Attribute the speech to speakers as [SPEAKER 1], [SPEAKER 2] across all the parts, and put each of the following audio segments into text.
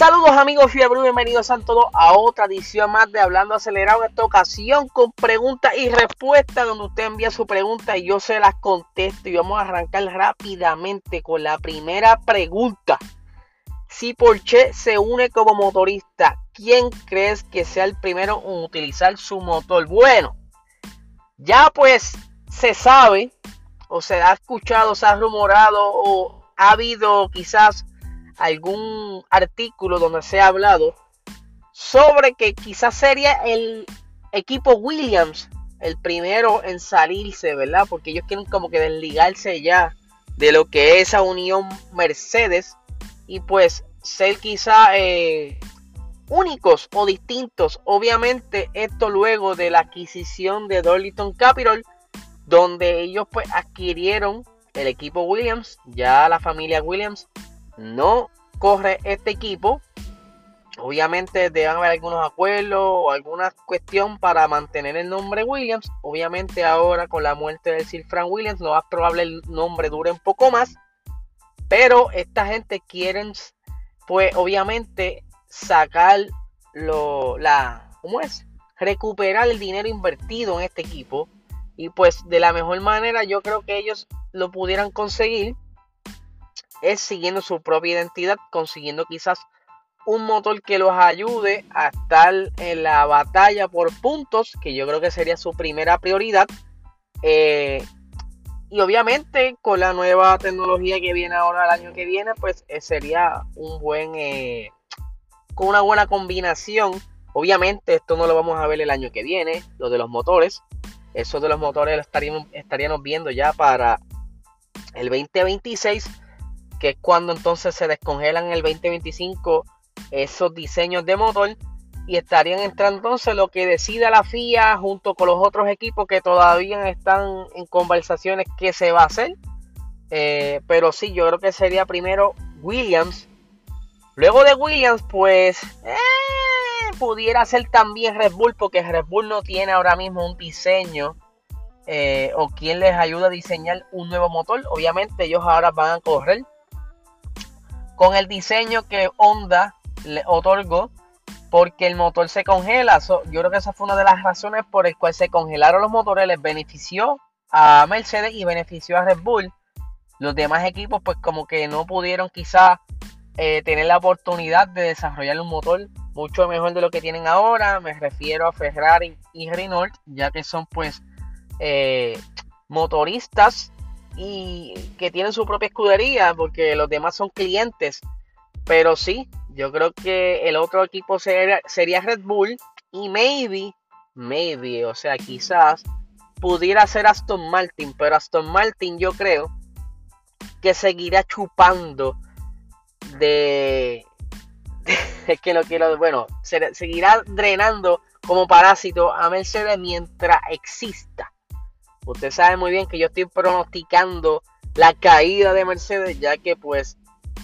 [SPEAKER 1] Saludos amigos fiebre, bienvenidos a todos a otra edición más de Hablando Acelerado. En esta ocasión con preguntas y respuestas, donde usted envía su pregunta y yo se las contesto. Y vamos a arrancar rápidamente con la primera pregunta. Si Porsche se une como motorista, ¿quién crees que sea el primero en utilizar su motor? Bueno, ya pues se sabe, o se ha escuchado, se ha rumorado, o ha habido quizás algún artículo donde se ha hablado sobre que quizás sería el equipo Williams el primero en salirse, ¿verdad? Porque ellos quieren como que desligarse ya de lo que es esa unión Mercedes y pues ser quizá eh, únicos o distintos. Obviamente esto luego de la adquisición de Darlington Capital, donde ellos pues adquirieron el equipo Williams, ya la familia Williams no corre este equipo. Obviamente deben haber algunos acuerdos o alguna cuestión para mantener el nombre Williams. Obviamente ahora con la muerte del Sir Frank Williams, lo más probable el nombre dure un poco más. Pero esta gente quieren, pues obviamente sacar lo, la, ¿cómo es? Recuperar el dinero invertido en este equipo. Y pues de la mejor manera yo creo que ellos lo pudieran conseguir es siguiendo su propia identidad, consiguiendo quizás un motor que los ayude a estar en la batalla por puntos, que yo creo que sería su primera prioridad. Eh, y obviamente con la nueva tecnología que viene ahora el año que viene, pues eh, sería un buen, eh, con una buena combinación. Obviamente esto no lo vamos a ver el año que viene, lo de los motores. Eso de los motores lo estaríamos, estaríamos viendo ya para el 2026 que es cuando entonces se descongelan el 2025 esos diseños de motor y estarían entrando entonces lo que decida la FIA junto con los otros equipos que todavía están en conversaciones qué se va a hacer. Eh, pero sí, yo creo que sería primero Williams. Luego de Williams, pues eh, pudiera ser también Red Bull, porque Red Bull no tiene ahora mismo un diseño eh, o quien les ayuda a diseñar un nuevo motor. Obviamente ellos ahora van a correr con el diseño que Honda le otorgó porque el motor se congela. yo creo que esa fue una de las razones por el cual se congelaron los motores. Les benefició a Mercedes y benefició a Red Bull. Los demás equipos pues como que no pudieron quizá eh, tener la oportunidad de desarrollar un motor mucho mejor de lo que tienen ahora. Me refiero a Ferrari y Renault ya que son pues eh, motoristas y que tienen su propia escudería porque los demás son clientes. Pero sí, yo creo que el otro equipo sería, sería Red Bull y maybe, maybe, o sea, quizás pudiera ser Aston Martin, pero Aston Martin yo creo que seguirá chupando de, que no quiero, bueno, seguirá drenando como parásito a Mercedes mientras exista. Usted sabe muy bien que yo estoy pronosticando la caída de Mercedes, ya que pues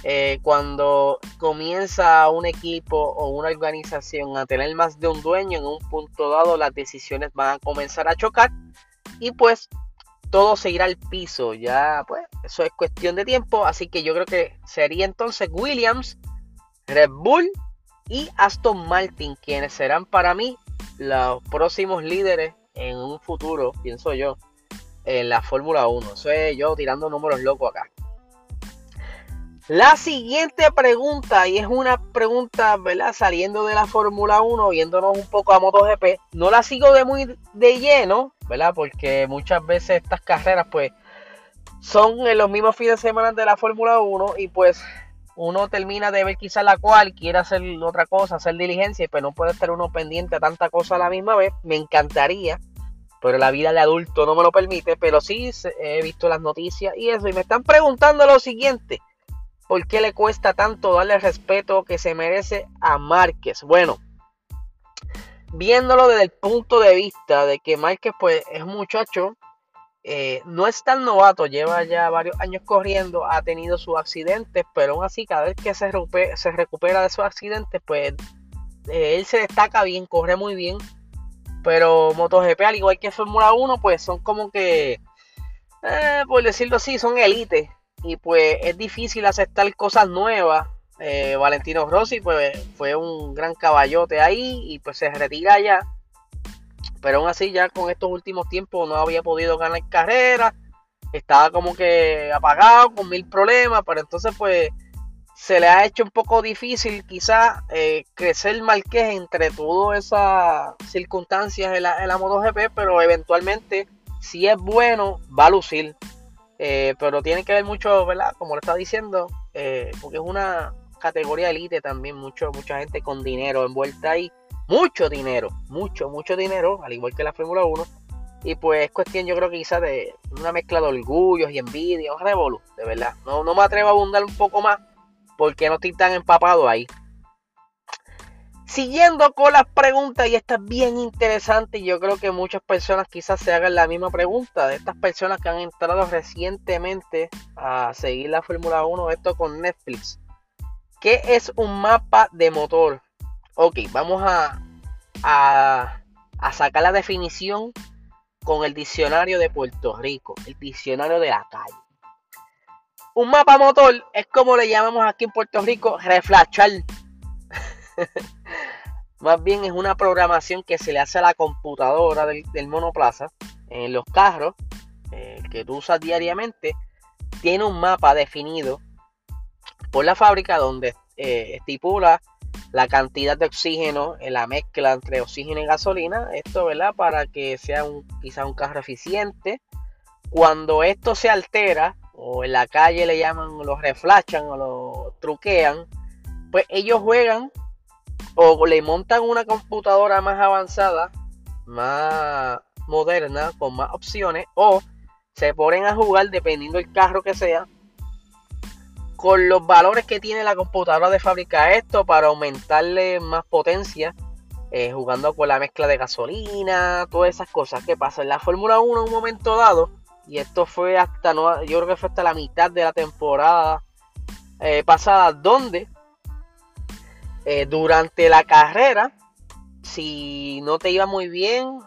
[SPEAKER 1] eh, cuando comienza un equipo o una organización a tener más de un dueño en un punto dado, las decisiones van a comenzar a chocar y pues todo se irá al piso. Ya pues eso es cuestión de tiempo, así que yo creo que sería entonces Williams, Red Bull y Aston Martin quienes serán para mí los próximos líderes en un futuro, pienso yo, en la Fórmula 1. Eso es yo tirando números locos acá. La siguiente pregunta, y es una pregunta, ¿verdad? Saliendo de la Fórmula 1, viéndonos un poco a MotoGP, no la sigo de muy de lleno, ¿verdad? Porque muchas veces estas carreras, pues, son en los mismos fines de semana de la Fórmula 1 y pues uno termina de ver quizá la cual quiere hacer otra cosa, hacer diligencia, pero no puede estar uno pendiente a tanta cosa a la misma vez. Me encantaría pero la vida de adulto no me lo permite, pero sí he visto las noticias y eso, y me están preguntando lo siguiente, ¿por qué le cuesta tanto darle el respeto que se merece a Márquez? Bueno, viéndolo desde el punto de vista de que Márquez pues es un muchacho, eh, no es tan novato, lleva ya varios años corriendo, ha tenido sus accidentes, pero aún así cada vez que se recupera, de sus accidentes, pues eh, él se destaca bien, corre muy bien pero MotoGP, al igual que Fórmula 1, pues son como que, eh, por decirlo así, son élites. Y pues es difícil aceptar cosas nuevas Valentino Rossi pues fue un gran caballote ahí y pues se retira ya. Pero aún así ya con estos últimos tiempos no había podido ganar carrera. Estaba como que apagado con mil problemas. Pero entonces pues se le ha hecho un poco difícil quizá eh, crecer Marqués entre todas esas circunstancias en la, en la MotoGP. Pero eventualmente si es bueno va a lucir. Eh, pero tiene que ver mucho, ¿verdad? Como le estaba diciendo, porque es una categoría elite también, mucho, mucha gente con dinero envuelta ahí. Mucho dinero, mucho, mucho dinero, al igual que la Fórmula 1. Y pues es cuestión, yo creo que quizás de una mezcla de orgullos y envidia, un revolu, de verdad. No, no me atrevo a abundar un poco más porque no estoy tan empapado ahí. Siguiendo con las preguntas, y esta es bien interesante, yo creo que muchas personas quizás se hagan la misma pregunta, de estas personas que han entrado recientemente a seguir la Fórmula 1, esto con Netflix. ¿Qué es un mapa de motor? Ok, vamos a, a, sacar la definición con el diccionario de Puerto Rico, el diccionario de la calle. Un mapa motor es como le llamamos aquí en Puerto Rico, reflachar. Más bien es una programación que se le hace a la computadora del, monoplaza en los carros eh, que tú usas diariamente. Tiene un mapa definido por la fábrica donde eh, estipula la cantidad de oxígeno en la mezcla entre oxígeno y gasolina. Esto, ¿verdad? Para que sea un, quizá un carro eficiente. Cuando esto se altera, o en la calle le llaman, lo reflachan o lo truquean, pues ellos juegan o le montan una computadora más avanzada, más moderna, con más opciones, o se ponen a jugar dependiendo del carro que sea con los valores que tiene la computadora de fábrica esto para aumentarle más potencia, eh, jugando con la mezcla de gasolina, todas esas cosas. que pasa? En la Fórmula 1 en un momento dado, y esto fue hasta, no, yo creo que fue hasta la mitad de la temporada eh, pasada, donde eh, durante la carrera, si no te iba muy bien,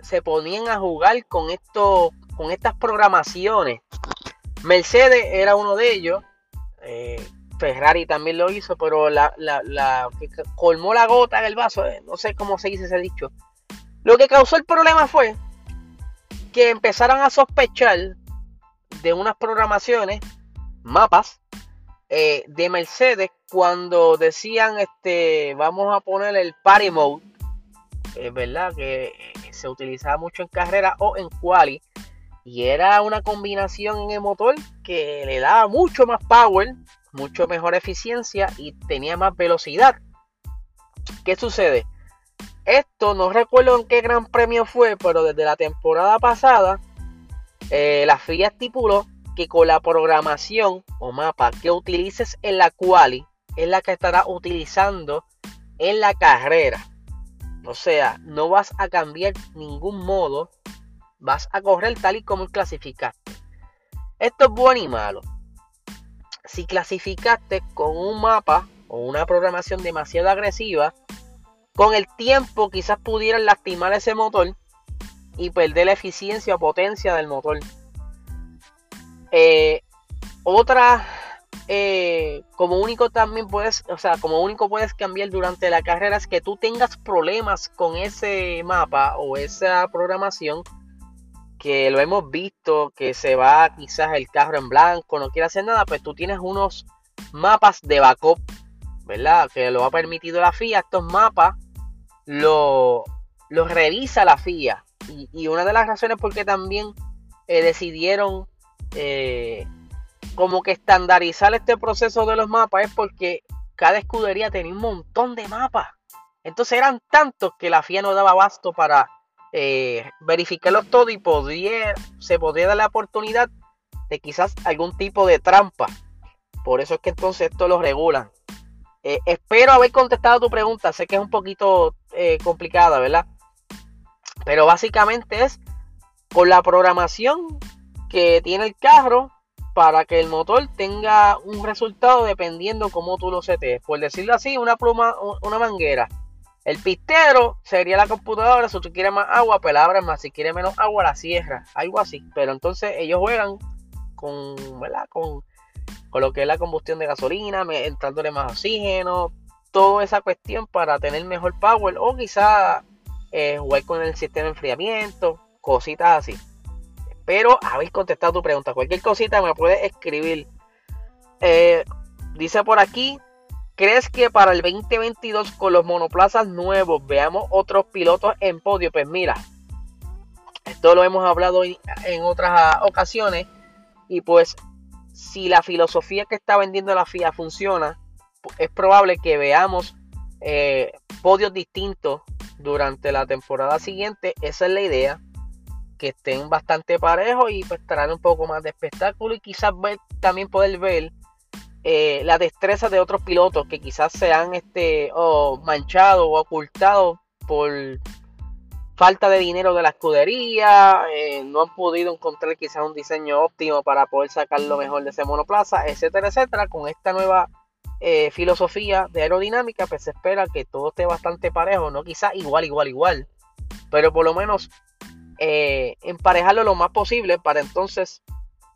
[SPEAKER 1] se ponían a jugar con, esto, con estas programaciones. Mercedes era uno de ellos eh, Ferrari también lo hizo, pero la, colmó la gota en el vaso, eh, no sé cómo se dice ese dicho. Lo que causó el problema fue que empezaron a sospechar de unas programaciones, mapas, eh, de Mercedes cuando decían, este, vamos a poner el party mode, es verdad que se utilizaba mucho en carrera o en quali y era una combinación en el motor que le daba mucho más power, mucho mejor eficiencia y tenía más velocidad. ¿Qué sucede? Esto no recuerdo en qué gran premio fue, pero desde la temporada pasada eh, la FIA estipuló que con la programación o mapa que utilices en la quali es la que estará utilizando en la carrera. O sea, no vas a cambiar ningún modo vas a correr tal y como clasificaste. Esto es bueno y malo. Si clasificaste con un mapa o una programación demasiado agresiva, con el tiempo quizás pudieran lastimar ese motor y perder la eficiencia o potencia del motor. Eh, otra, eh, como único también puedes, o sea, como único puedes cambiar durante la carrera es que tú tengas problemas con ese mapa o esa programación que lo hemos visto, que se va quizás el carro en blanco, no quiere hacer nada, pues tú tienes unos mapas de backup, ¿verdad? Que lo ha permitido la FIA. Estos mapas los lo revisa la FIA. Y, una de las razones por qué también eh, decidieron eh, como que estandarizar este proceso de los mapas es porque cada escudería tenía un montón de mapas. Entonces eran tantos que la FIA no daba abasto para eh, verificarlos todo y podría, se podría dar la oportunidad de quizás algún tipo de trampa. Por eso es que entonces esto lo regulan. Eh, espero haber contestado tu pregunta. Sé que es un poquito eh, complicada, ¿verdad? Pero básicamente es con la programación que tiene el carro para que el motor tenga un resultado dependiendo cómo tú lo setes. Por decirlo así, una pluma, una manguera el pistero sería la computadora. Si tú quieres más agua, pues la más. Si quieres menos agua, la cierra. Algo así. Pero entonces ellos juegan con, ¿verdad? Con, con lo que es la combustión de gasolina, entrándole más oxígeno, toda esa cuestión para tener mejor power o quizá eh, jugar con el sistema de enfriamiento, cositas así. Espero haber contestado tu pregunta. Cualquier cosita me puedes escribir. Eh, dice por aquí, ¿crees que para el 2022 con los monoplazas nuevos veamos otros pilotos en podio? Pues mira, esto lo hemos hablado en otras ocasiones y pues si la filosofía que está vendiendo la FIA funciona, es probable que veamos eh, podios distintos durante la temporada siguiente. Esa es la idea. Que estén bastante parejos y pues traer un poco más de espectáculo y quizás también poder ver eh, la destreza de otros pilotos que quizás se han este, o manchado o ocultado por falta de dinero de la escudería, eh, no han podido encontrar quizás un diseño óptimo para poder sacar lo mejor de ese monoplaza, etcétera, etcétera. Con esta nueva eh, filosofía de aerodinámica, pues se espera que todo esté bastante parejo, no quizás igual, igual, igual, pero por lo menos eh, emparejarlo lo más posible para entonces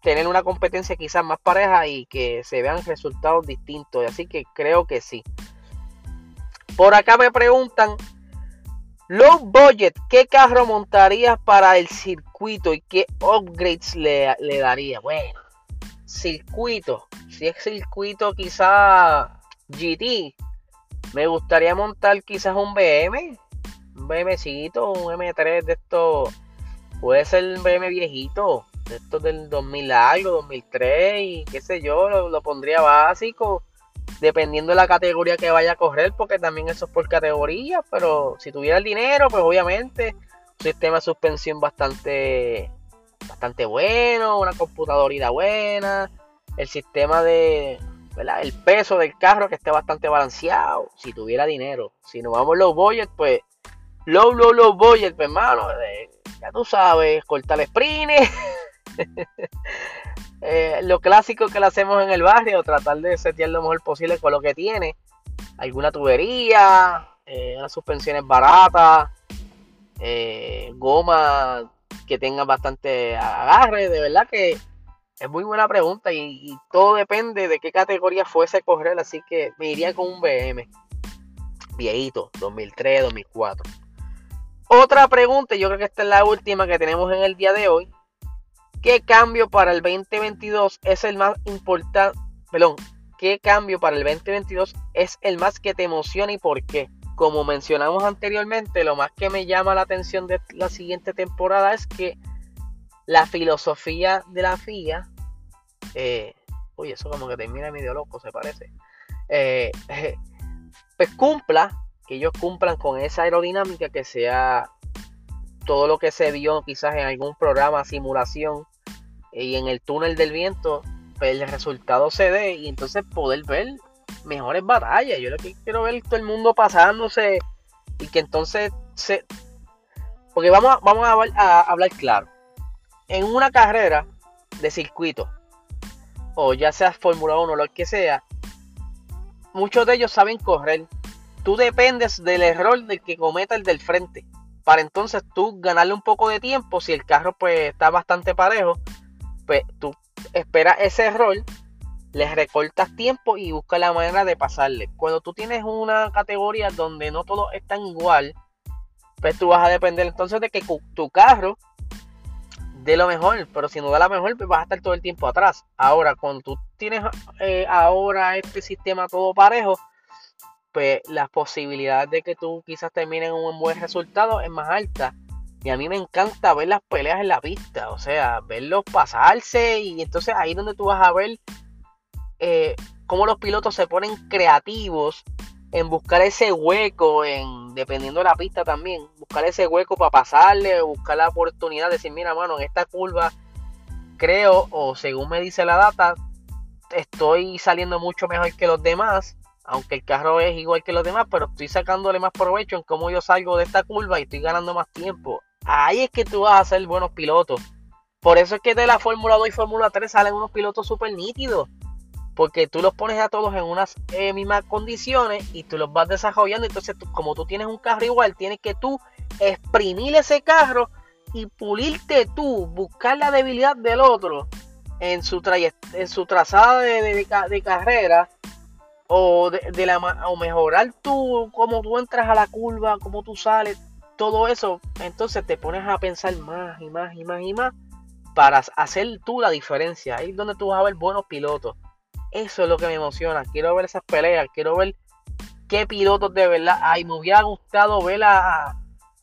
[SPEAKER 1] tener una competencia quizás más pareja y que se vean resultados distintos. Así que creo que sí. Por acá me preguntan, low budget, ¿qué carro montarías para el circuito y qué upgrades le, le daría? Bueno, circuito si es circuito quizá GT, me gustaría montar quizás un BM, un BMcito, un M3 de estos, puede ser un BM viejito, de estos del 2000 algo, 2003 y qué sé yo, lo, pondría básico, dependiendo de la categoría que vaya a correr, porque también eso es por categoría, pero si tuviera el dinero, pues obviamente, sistema de suspensión bastante, bastante bueno, una computadora buena, el sistema de, El peso del carro que esté bastante balanceado, si tuviera dinero. Si nos vamos low budget, pues low, low, low budget, pues hermano, ya tú sabes, cortar sprint. eh, lo clásico que le hacemos en el barrio, tratar de setear lo mejor posible con lo que tiene. Alguna tubería, eh, suspensiones baratas, eh, goma que tenga bastante agarre, de verdad que es muy buena pregunta y, todo depende de qué categoría fuese correr, así que me iría con un BM viejito, 2003, 2004. Otra pregunta, yo creo que esta es la última que tenemos en el día de hoy. ¿Qué cambio para el 2022 es el más importante? Perdón, ¿qué cambio para el 2022 es el más que te emociona y por qué? Como mencionamos anteriormente, lo más que me llama la atención de la siguiente temporada es que la filosofía de la FIA, eh, uy, eso como que termina medio loco, se parece, eh, pues cumpla, que ellos cumplan con esa aerodinámica que sea todo lo que se vio quizás en algún programa, simulación, y en el túnel del viento, pues el resultado se dé y entonces poder ver mejores batallas. Yo lo que quiero ver todo el mundo pasándose y que entonces se... Porque vamos vamos a hablar claro en una carrera de circuito, o ya sea Fórmula 1 o lo que sea, muchos de ellos saben correr. Tú dependes del error del que cometa el del frente. Para entonces tú ganarle un poco de tiempo, si el carro pues está bastante parejo, tú esperas ese error, le recortas tiempo y buscas la manera de pasarle. Cuando tú tienes una categoría donde no todos están igual, pues tú vas a depender entonces de que tu carro de lo mejor, pero si no da la mejor, pues vas a estar todo el tiempo atrás. Ahora, cuando tú tienes eh, ahora este sistema todo parejo, pues las posibilidades de que tú quizás termines en un buen resultado es más alta. Y a mí me encanta ver las peleas en la pista, o sea, verlos pasarse y entonces ahí es donde tú vas a ver eh, cómo los pilotos se ponen creativos en buscar ese hueco, en dependiendo de la pista también, buscar ese hueco para pasarle, buscar la oportunidad de decir, mira, mano, en esta curva creo, o según me dice la data, estoy saliendo mucho mejor que los demás, aunque el carro es igual que los demás, pero estoy sacándole más provecho en cómo yo salgo de esta curva y estoy ganando más tiempo. Ahí es que tú vas a ser buenos pilotos. Por eso es que de la Fórmula 2 y Fórmula 3 salen unos pilotos súper nítidos porque tú los pones a todos en unas eh, mismas condiciones y tú los vas desarrollando. Entonces, como tú tienes un carro igual, tienes que tú exprimir ese carro y pulirte tú, buscar la debilidad del otro en su, en su trazada de, de, carrera o, de, la, o mejorar tú, cómo tú entras a la curva, cómo tú sales, todo eso, entonces te pones a pensar más y más y más y más para hacer tú la diferencia. Ahí es donde tú vas a ver buenos pilotos. Eso es lo que me emociona. Quiero ver esas peleas, quiero ver qué pilotos de verdad hay. Me hubiera gustado ver a,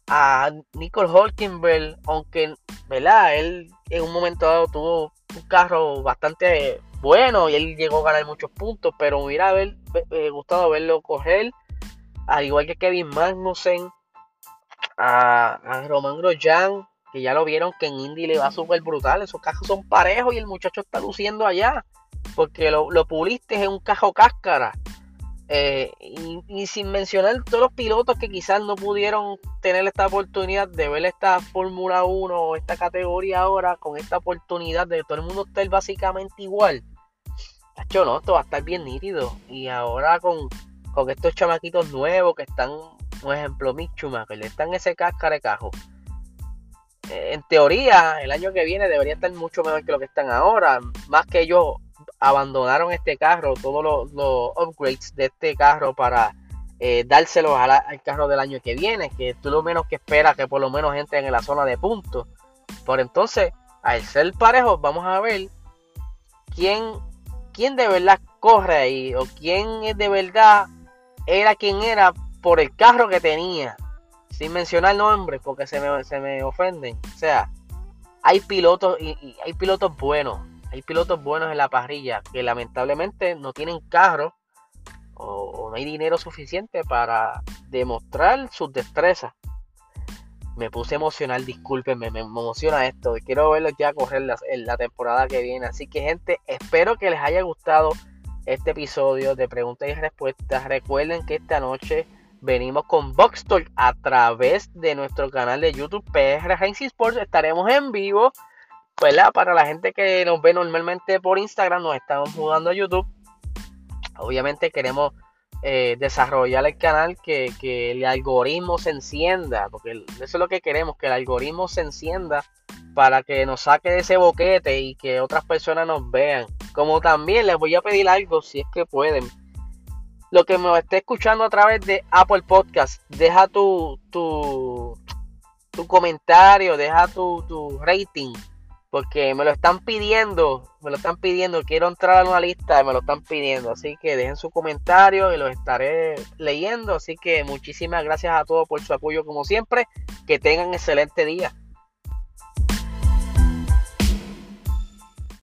[SPEAKER 1] a Nicole Holkenberg, aunque, ¿verdad? Él en un momento dado tuvo un carro bastante bueno y él llegó a ganar muchos puntos, pero me hubiera haber, eh, gustado verlo coger, al igual que Kevin Magnussen, a, a Roman Grosjean, que ya lo vieron que en Indy le va súper brutal, esos carros son parejos y el muchacho está luciendo allá, porque lo, lo puliste en un cajo cáscara. Eh, y, sin mencionar todos los pilotos que quizás no pudieron tener esta oportunidad de ver esta Fórmula 1 o esta categoría ahora con esta oportunidad de que todo el mundo esté básicamente igual. Tacho, no, esto va a estar bien nítido. Y ahora con, con estos chamaquitos nuevos que están, un ejemplo, Mick Schumacher, están en ese cáscara de. Eh, en teoría, el año que viene debería estar mucho mejor que lo que están ahora. Más que ellos abandonaron este carro, todos los, upgrades de este carro para eh, dárselos al carro del año que viene, que tú lo menos que esperas que por lo menos entren en la zona de puntos. Por entonces, al ser parejos, vamos a ver quién, quién de verdad corre ahí o quién de verdad era quien era por el carro que tenía. Sin mencionar nombres porque se me, se me ofenden. O sea, hay pilotos y hay pilotos buenos hay pilotos buenos en la parrilla que lamentablemente no tienen carro o, no hay dinero suficiente para demostrar sus destrezas. Me puse emocional, discúlpenme, me emociona esto. Quiero verlos ya correr en la temporada que viene. Así que, gente, espero que les haya gustado este episodio de preguntas y respuestas. Recuerden que esta noche venimos con Box Talk a través de nuestro canal de YouTube PR Racing Sports. Estaremos en vivo para la gente que nos ve normalmente por Instagram, nos estamos mudando a YouTube. Obviamente queremos eh, desarrollar el canal, que, el algoritmo se encienda, porque eso es lo que queremos, que el algoritmo se encienda para que nos saque de ese boquete y que otras personas nos vean. Como también les voy a pedir algo, si es que pueden. Lo que me esté escuchando a través de Apple Podcast, deja tu, tu, tu comentario, deja tu, tu rating porque me lo están pidiendo, me lo están pidiendo, quiero entrar a una lista y me lo están pidiendo, así que dejen su comentario y lo estaré leyendo, así que muchísimas gracias a todos por su apoyo como siempre, que tengan excelente día.